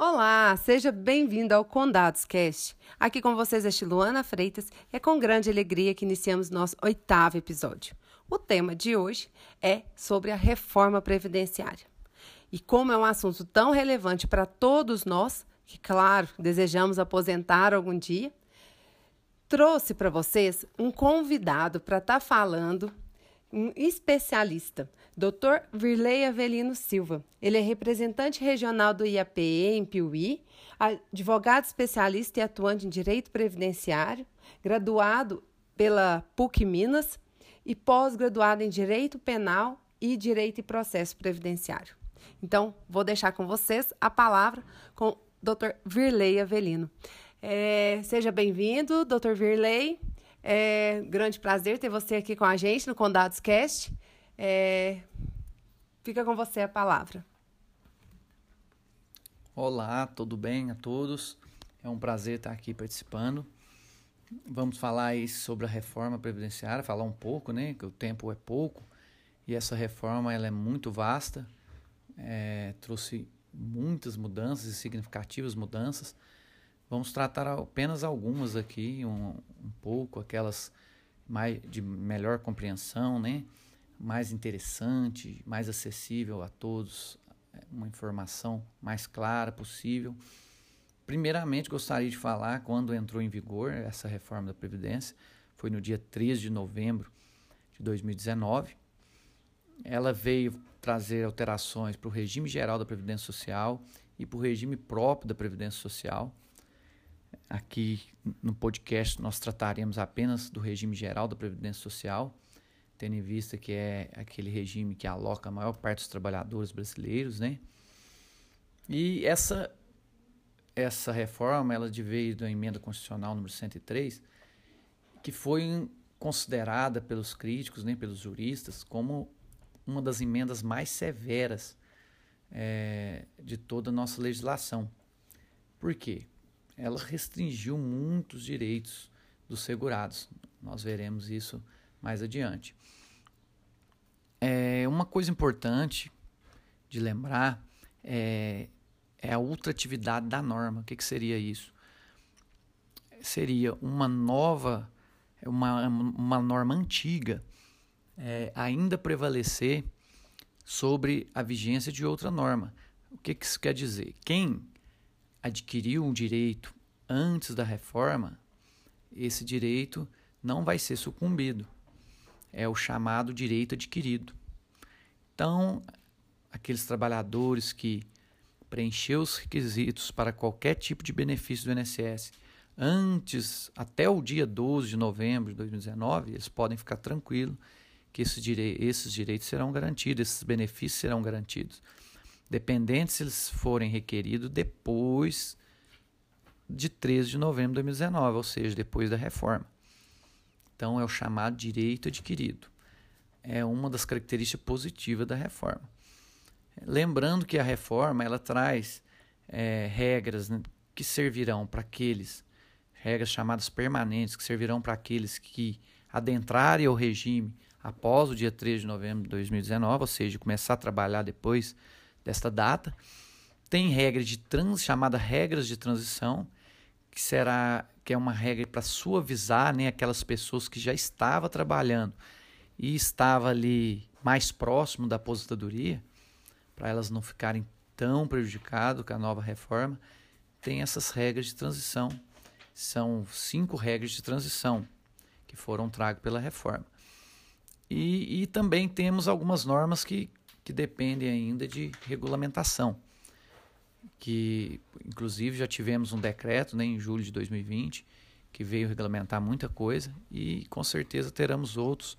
Olá, seja bem-vindo ao Condados Cast. Aqui com vocês é Luana Freitas e é com grande alegria que iniciamos nosso oitavo episódio. O tema de hoje é sobre a reforma previdenciária. E como é um assunto tão relevante para todos nós, que, claro, desejamos aposentar algum dia, trouxe para vocês um convidado para estar tá falando, um especialista, Dr. Virley Avelino Silva. Ele é representante regional do IAPE em Piuí, advogado especialista e atuante em direito previdenciário, graduado pela PUC Minas e pós-graduado em direito penal e direito e processo previdenciário. Então, vou deixar com vocês a palavra com o Dr. Virley Avelino. É, seja bem-vindo, Dr. Virley. É grande prazer ter você aqui com a gente no Condados Cast. É, fica com você a palavra. Olá, tudo bem a todos? É um prazer estar aqui participando. Vamos falar aí sobre a reforma previdenciária, falar um pouco, né? Que o tempo é pouco e essa reforma ela é muito vasta é, trouxe muitas mudanças e significativas mudanças. Vamos tratar apenas algumas aqui, um, um pouco, aquelas mais, de melhor compreensão, né? mais interessante, mais acessível a todos, é, uma informação mais clara possível. Primeiramente, gostaria de falar quando entrou em vigor essa reforma da Previdência, foi no dia 13 de novembro de 2019. Ela veio trazer alterações para o regime geral da Previdência Social e para o regime próprio da Previdência Social. Aqui no podcast nós trataremos apenas do regime geral da Previdência Social, tendo em vista que é aquele regime que aloca a maior parte dos trabalhadores brasileiros, né? E essa essa reforma, ela veio da emenda constitucional número 103, que foi considerada pelos críticos, né, pelos juristas, como uma das emendas mais severas é, de toda a nossa legislação. Por quê? Ela restringiu muitos direitos dos segurados. Nós veremos isso mais adiante. É, uma coisa importante de lembrar é, é a ultratividade da norma. O que, que seria isso? Seria uma nova, uma, uma norma antiga é, ainda prevalecer sobre a vigência de outra norma. O que, que isso quer dizer? Quem adquiriu um direito antes da reforma, esse direito não vai ser sucumbido. É o chamado direito adquirido. Então, aqueles trabalhadores que preencheu os requisitos para qualquer tipo de benefício do INSS antes, até o dia 12 de novembro de 2019, eles podem ficar tranquilos que esses, direi esses direitos serão garantidos, esses benefícios serão garantidos, dependente se eles forem requeridos depois de 13 de novembro de 2019, ou seja, depois da reforma. Então é o chamado direito adquirido. É uma das características positivas da reforma. Lembrando que a reforma ela traz é, regras né, que servirão para aqueles, regras chamadas permanentes, que servirão para aqueles que adentrarem o regime após o dia 3 de novembro de 2019, ou seja, começar a trabalhar depois desta data. Tem regra de trans, chamada regras de transição, que será que é uma regra para suavizar né, aquelas pessoas que já estavam trabalhando e estava ali mais próximo da aposentadoria, para elas não ficarem tão prejudicadas com a nova reforma, tem essas regras de transição. São cinco regras de transição que foram tragas pela reforma. E, e também temos algumas normas que, que dependem ainda de regulamentação, que inclusive já tivemos um decreto né, em julho de 2020 que veio regulamentar muita coisa e com certeza teremos outros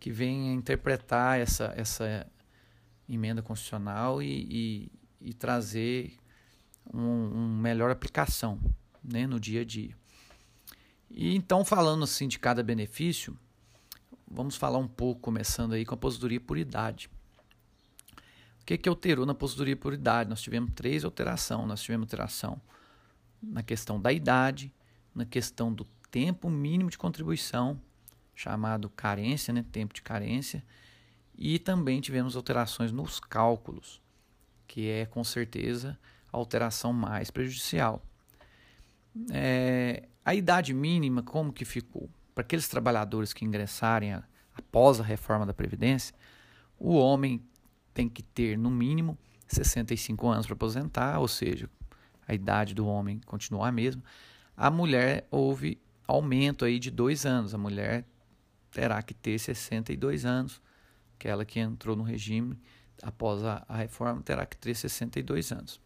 que venham interpretar essa, essa emenda constitucional e, e, e trazer um, um, melhor aplicação né, no dia a dia. E então, falando assim de cada benefício, vamos falar um pouco, começando aí com a aposentadoria por idade. O que, que alterou na aposentadoria por idade? Nós tivemos três alterações. Nós tivemos alteração na questão da idade, na questão do tempo mínimo de contribuição, chamado carência, né? tempo de carência, e também tivemos alterações nos cálculos, que é com certeza alteração mais prejudicial. É, a idade mínima, como que ficou? Para aqueles trabalhadores que ingressarem a, após a reforma da Previdência, o homem tem que ter, no mínimo, 65 anos para aposentar, ou seja, a idade do homem continua a mesma. A mulher houve aumento aí de dois anos. A mulher terá que ter 62 anos. Aquela que entrou no regime após a, a reforma terá que ter 62 anos.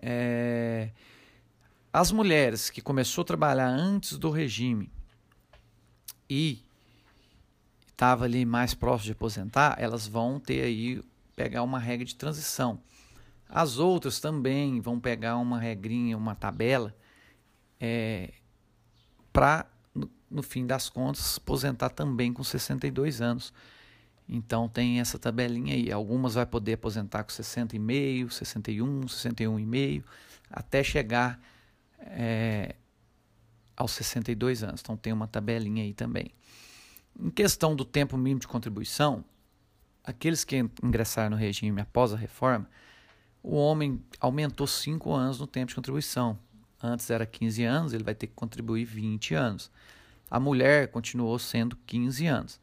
É, as mulheres que começou a trabalhar antes do regime e estava ali mais próximo de aposentar, elas vão ter aí pegar uma regra de transição. As outras também vão pegar uma regrinha, uma tabela, é, para, no, no, fim das contas, aposentar também com 62 anos. Então tem essa tabelinha aí. Algumas vai poder aposentar com 60,5, 61, 61,5, até chegar é, aos 62 anos. Então tem uma tabelinha aí também. Em questão do tempo mínimo de contribuição, aqueles que ingressaram no regime após a reforma, o homem aumentou 5 anos no tempo de contribuição. Antes era 15 anos, ele vai ter que contribuir 20 anos. A mulher continuou sendo 15 anos.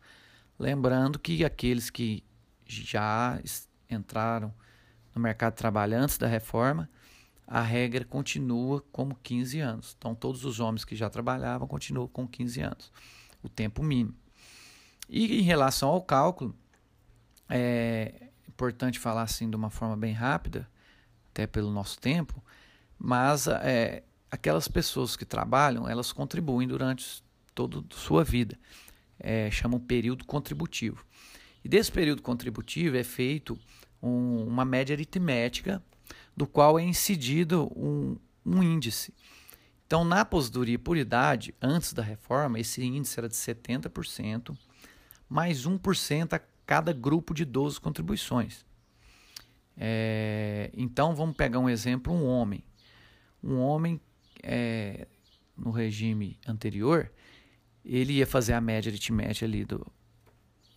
Lembrando que aqueles que já entraram no mercado de trabalho antes da reforma, a regra continua como 15 anos. Então, todos os homens que já trabalhavam continuam com 15 anos, o tempo mínimo. E em relação ao cálculo, é importante falar assim de uma forma bem rápida, até pelo nosso tempo, mas é, aquelas pessoas que trabalham, elas contribuem durante toda a sua vida. É, chamam período contributivo. E desse período contributivo é feito um, uma média aritmética, do qual é incidido um, um índice. Então, na aposentadoria por idade, antes da reforma, esse índice era de 70%, mais 1% a cada grupo de 12 contribuições. É, então, vamos pegar um exemplo: um homem. Um homem é, no regime anterior, ele ia fazer a média aritmética ali do,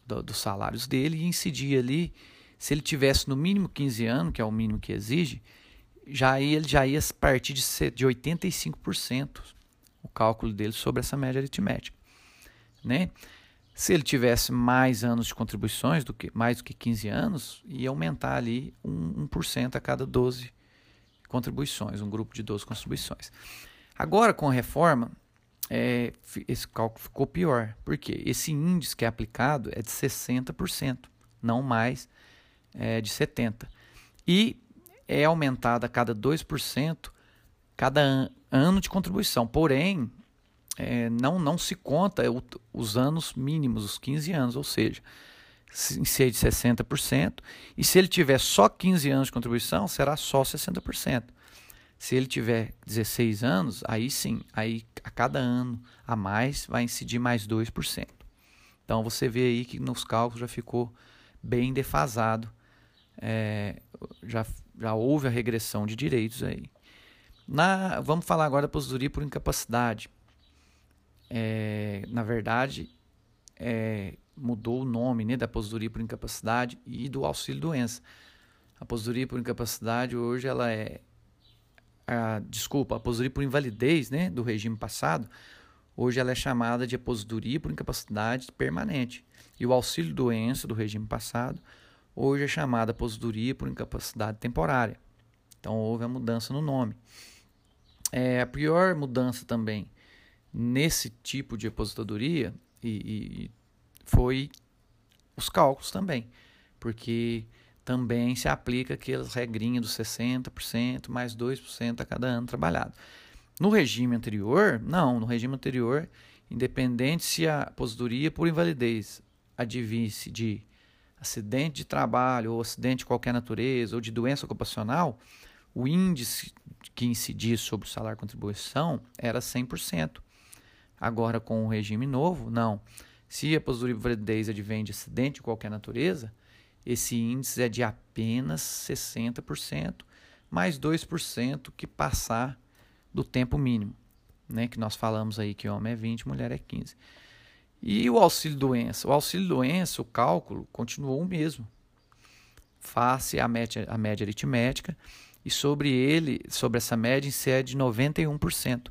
do, dos salários dele e incidir ali, se ele tivesse no mínimo 15 anos, que é o mínimo que exige, já ia, ele já ia partir de, de 85% o cálculo dele sobre essa média aritmética. Né? Se ele tivesse mais anos de contribuições, do que mais do que 15 anos, ia aumentar ali 1%, 1 a cada 12 contribuições, um grupo de 12 contribuições. Agora, com a reforma, é, esse cálculo ficou pior, porque esse índice que é aplicado é de 60%, não mais é, de 70%. E é aumentado a cada 2% cada an ano de contribuição. Porém, é, não, não se conta os anos mínimos, os 15 anos, ou seja, se ser de 60%, e se ele tiver só 15 anos de contribuição, será só 60%. Se ele tiver 16 anos, aí sim, aí a cada ano a mais vai incidir mais 2%. Então você vê aí que nos cálculos já ficou bem defasado, é, já, já houve a regressão de direitos aí. Na, vamos falar agora da aposentadoria por incapacidade é, na verdade, é, mudou o nome né, da aposentadoria por incapacidade e do auxílio doença. A aposentadoria por incapacidade hoje ela é a, desculpa, a aposentadoria por invalidez, né, do regime passado, hoje ela é chamada de aposentadoria por incapacidade permanente. E o auxílio doença do regime passado, hoje é chamada aposentadoria por incapacidade temporária. Então houve a mudança no nome. É, a pior mudança também nesse tipo de aposentadoria e, e foi os cálculos também, porque também se aplica aquelas regrinhas dos 60% mais 2% a cada ano trabalhado. No regime anterior, não, no regime anterior, independente se a aposentadoria por invalidez advisse de acidente de trabalho ou acidente de qualquer natureza ou de doença ocupacional, o índice que incidia sobre o salário contribuição era 100%. Agora, com o regime novo, não. Se a aposentadoria por advém de acidente de qualquer natureza, esse índice é de apenas 60%, mais 2% que passar do tempo mínimo, né? que nós falamos aí que homem é 20, mulher é 15. E o auxílio doença? O auxílio doença, o cálculo, continuou o mesmo. Face a média, a média aritmética, e sobre ele, sobre essa média, é de 91%.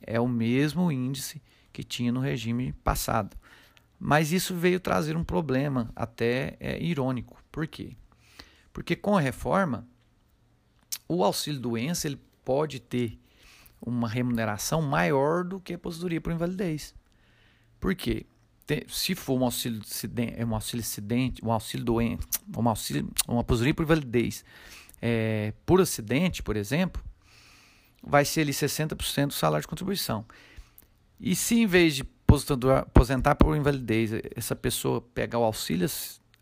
É o mesmo índice que tinha no regime passado. Mas isso veio trazer um problema até é, irônico. Por quê? Porque com a reforma, o auxílio doença ele pode ter uma remuneração maior do que a aposentadoria por invalidez. Por quê? Se for um auxílio acidente, um auxílio acidente, um auxílio doente, um auxílio, uma aposentadoria por invalidez é, por acidente, por exemplo, vai ser ali 60% do salário de contribuição. E se em vez de aposentar por invalidez, essa pessoa pegar o auxílio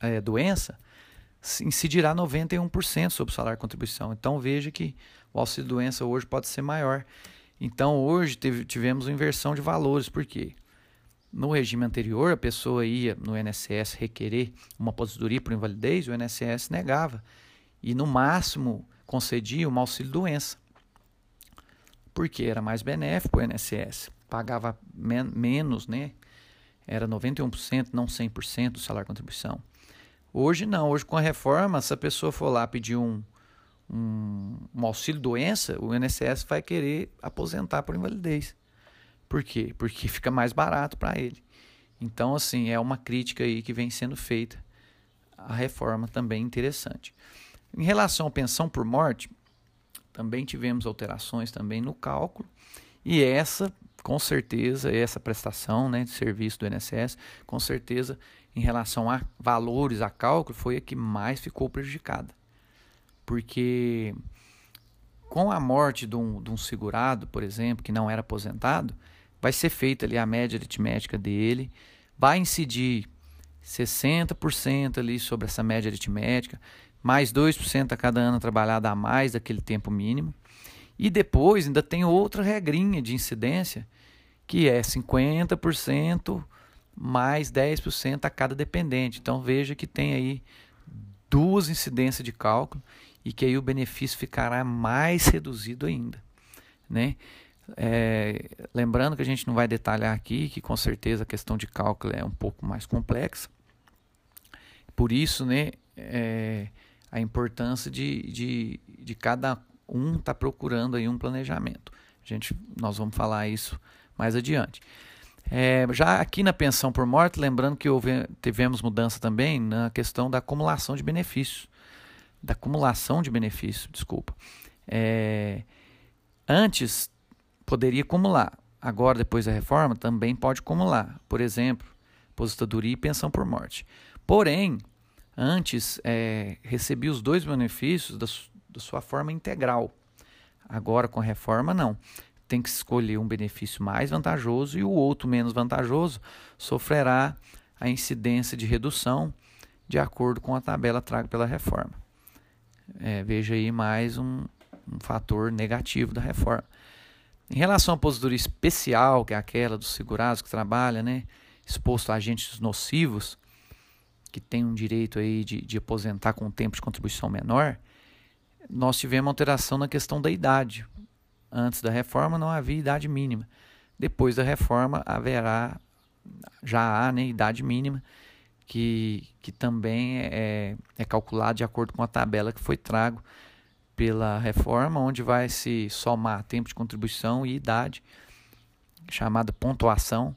é, doença, incidirá 91% sobre o salário contribuição. Então veja que o auxílio doença hoje pode ser maior. Então hoje teve, tivemos uma inversão de valores, por quê? No regime anterior, a pessoa ia no INSS requerer uma aposentadoria por invalidez, o INSS negava e no máximo concedia uma auxílio doença. Porque era mais benéfico o INSS, pagava men menos, né? Era 91%, não 100% do salário contribuição. Hoje não, hoje com a reforma, se a pessoa for lá pedir um, um, um auxílio doença, o INSS vai querer aposentar por invalidez. Por quê? Porque fica mais barato para ele. Então, assim, é uma crítica aí que vem sendo feita. A reforma também interessante. Em relação à pensão por morte, também tivemos alterações também no cálculo. E essa, com certeza, essa prestação né, de serviço do INSS, com certeza, em relação a valores, a cálculo, foi a que mais ficou prejudicada. Porque com a morte de um, de um segurado, por exemplo, que não era aposentado, vai ser feita ali a média aritmética dele, vai incidir 60% ali sobre essa média aritmética, mais 2% a cada ano trabalhado a mais daquele tempo mínimo. E depois ainda tem outra regrinha de incidência, que é 50% mais 10% a cada dependente. Então veja que tem aí duas incidências de cálculo e que aí o benefício ficará mais reduzido ainda. Né? É, lembrando que a gente não vai detalhar aqui, que com certeza a questão de cálculo é um pouco mais complexa. Por isso, né, é, a importância de, de, de cada um estar tá procurando aí um planejamento. A gente, nós vamos falar isso mais adiante. É, já aqui na pensão por morte, lembrando que houve, tivemos mudança também na questão da acumulação de benefícios. Da acumulação de benefícios, desculpa. É, antes poderia acumular. Agora, depois da reforma, também pode acumular. Por exemplo, aposentadoria e pensão por morte. Porém, antes é, recebia os dois benefícios da sua forma integral. Agora, com a reforma, não. Tem que escolher um benefício mais vantajoso e o outro menos vantajoso sofrerá a incidência de redução de acordo com a tabela traga pela reforma. É, veja aí mais um, um fator negativo da reforma. Em relação à aposentadoria especial, que é aquela dos segurados que trabalha, né, exposto a agentes nocivos, que tem um direito aí de, de aposentar com um tempo de contribuição menor, nós tivemos alteração na questão da idade. Antes da reforma não havia idade mínima. Depois da reforma haverá, já há né, idade mínima, que, que também é, é calculada de acordo com a tabela que foi trago pela reforma, onde vai se somar tempo de contribuição e idade, chamada pontuação,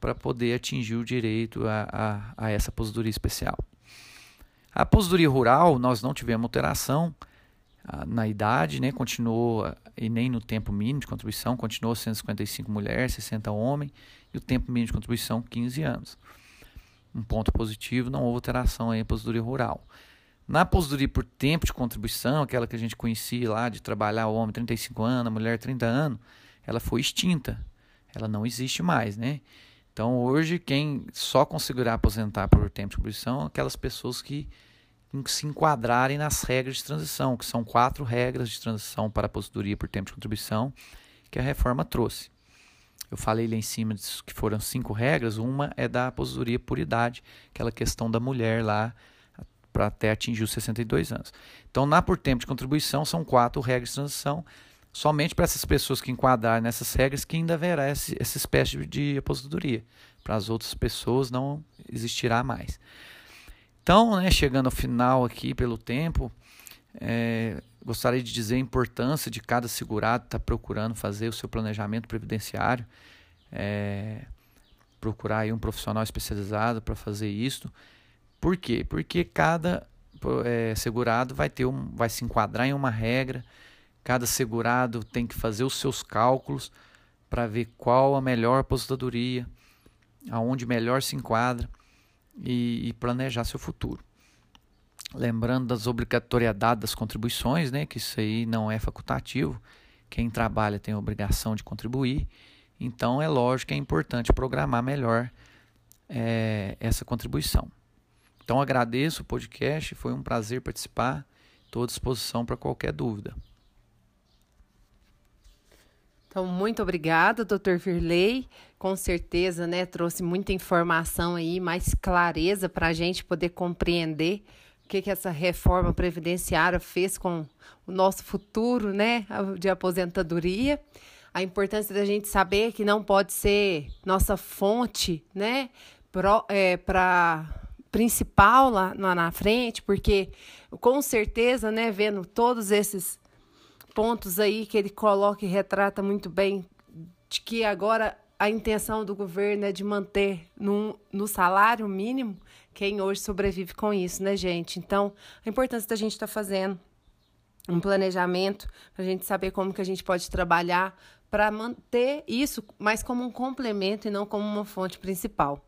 para poder atingir o direito a, a, a, essa aposentadoria especial. A aposentadoria rural, nós não tivemos alteração na idade, né, continuou, e nem no tempo mínimo de contribuição, continuou 155 mulheres, 60 homens, e o tempo mínimo de contribuição 15 anos. Um ponto positivo, não houve alteração em aposentadoria rural. Na aposentadoria por tempo de contribuição, aquela que a gente conhecia lá de trabalhar o homem 35 anos, a mulher 30 anos, ela foi extinta. Ela não existe mais, né? Então hoje quem só conseguirá aposentar por tempo de contribuição são aquelas pessoas que se enquadrarem nas regras de transição, que são quatro regras de transição para a aposentadoria por tempo de contribuição que a reforma trouxe. Eu falei lá em cima que foram cinco regras, uma é da aposentadoria por idade, aquela questão da mulher lá para até atingir os 62 anos. Então, na por tempo de contribuição, são quatro regras de transição. Somente para essas pessoas que enquadrarem nessas regras que ainda haverá essa espécie de aposentadoria. Para as outras pessoas não existirá mais. Então, né, chegando ao final aqui pelo tempo, é, gostaria de dizer a importância de cada segurado estar tá procurando fazer o seu planejamento previdenciário, é, procurar aí um profissional especializado para fazer isso. Por quê? Porque cada é, segurado vai ter um, vai se enquadrar em uma regra, cada segurado tem que fazer os seus cálculos para ver qual a melhor aposentadoria, aonde melhor se enquadra e, e planejar seu futuro. Lembrando das obrigatoriedades das contribuições, né, que isso aí não é facultativo. Quem trabalha tem a obrigação de contribuir. Então, é lógico que é importante programar melhor é, essa contribuição. Então, agradeço o podcast, foi um prazer participar. Estou à disposição para qualquer dúvida. Então, muito obrigada, doutor Virley. Com certeza, né, trouxe muita informação aí, mais clareza para a gente poder compreender o que, que essa reforma previdenciária fez com o nosso futuro, né, de aposentadoria. A importância da gente saber que não pode ser nossa fonte, né, para é, principal lá, lá na frente, porque com certeza, né, vendo todos esses pontos aí que ele coloca e retrata muito bem de que agora a intenção do governo é de manter no, no salário mínimo quem hoje sobrevive com isso, né, gente? Então, a importância da gente estar tá fazendo um planejamento para a gente saber como que a gente pode trabalhar para manter isso mais como um complemento e não como uma fonte principal.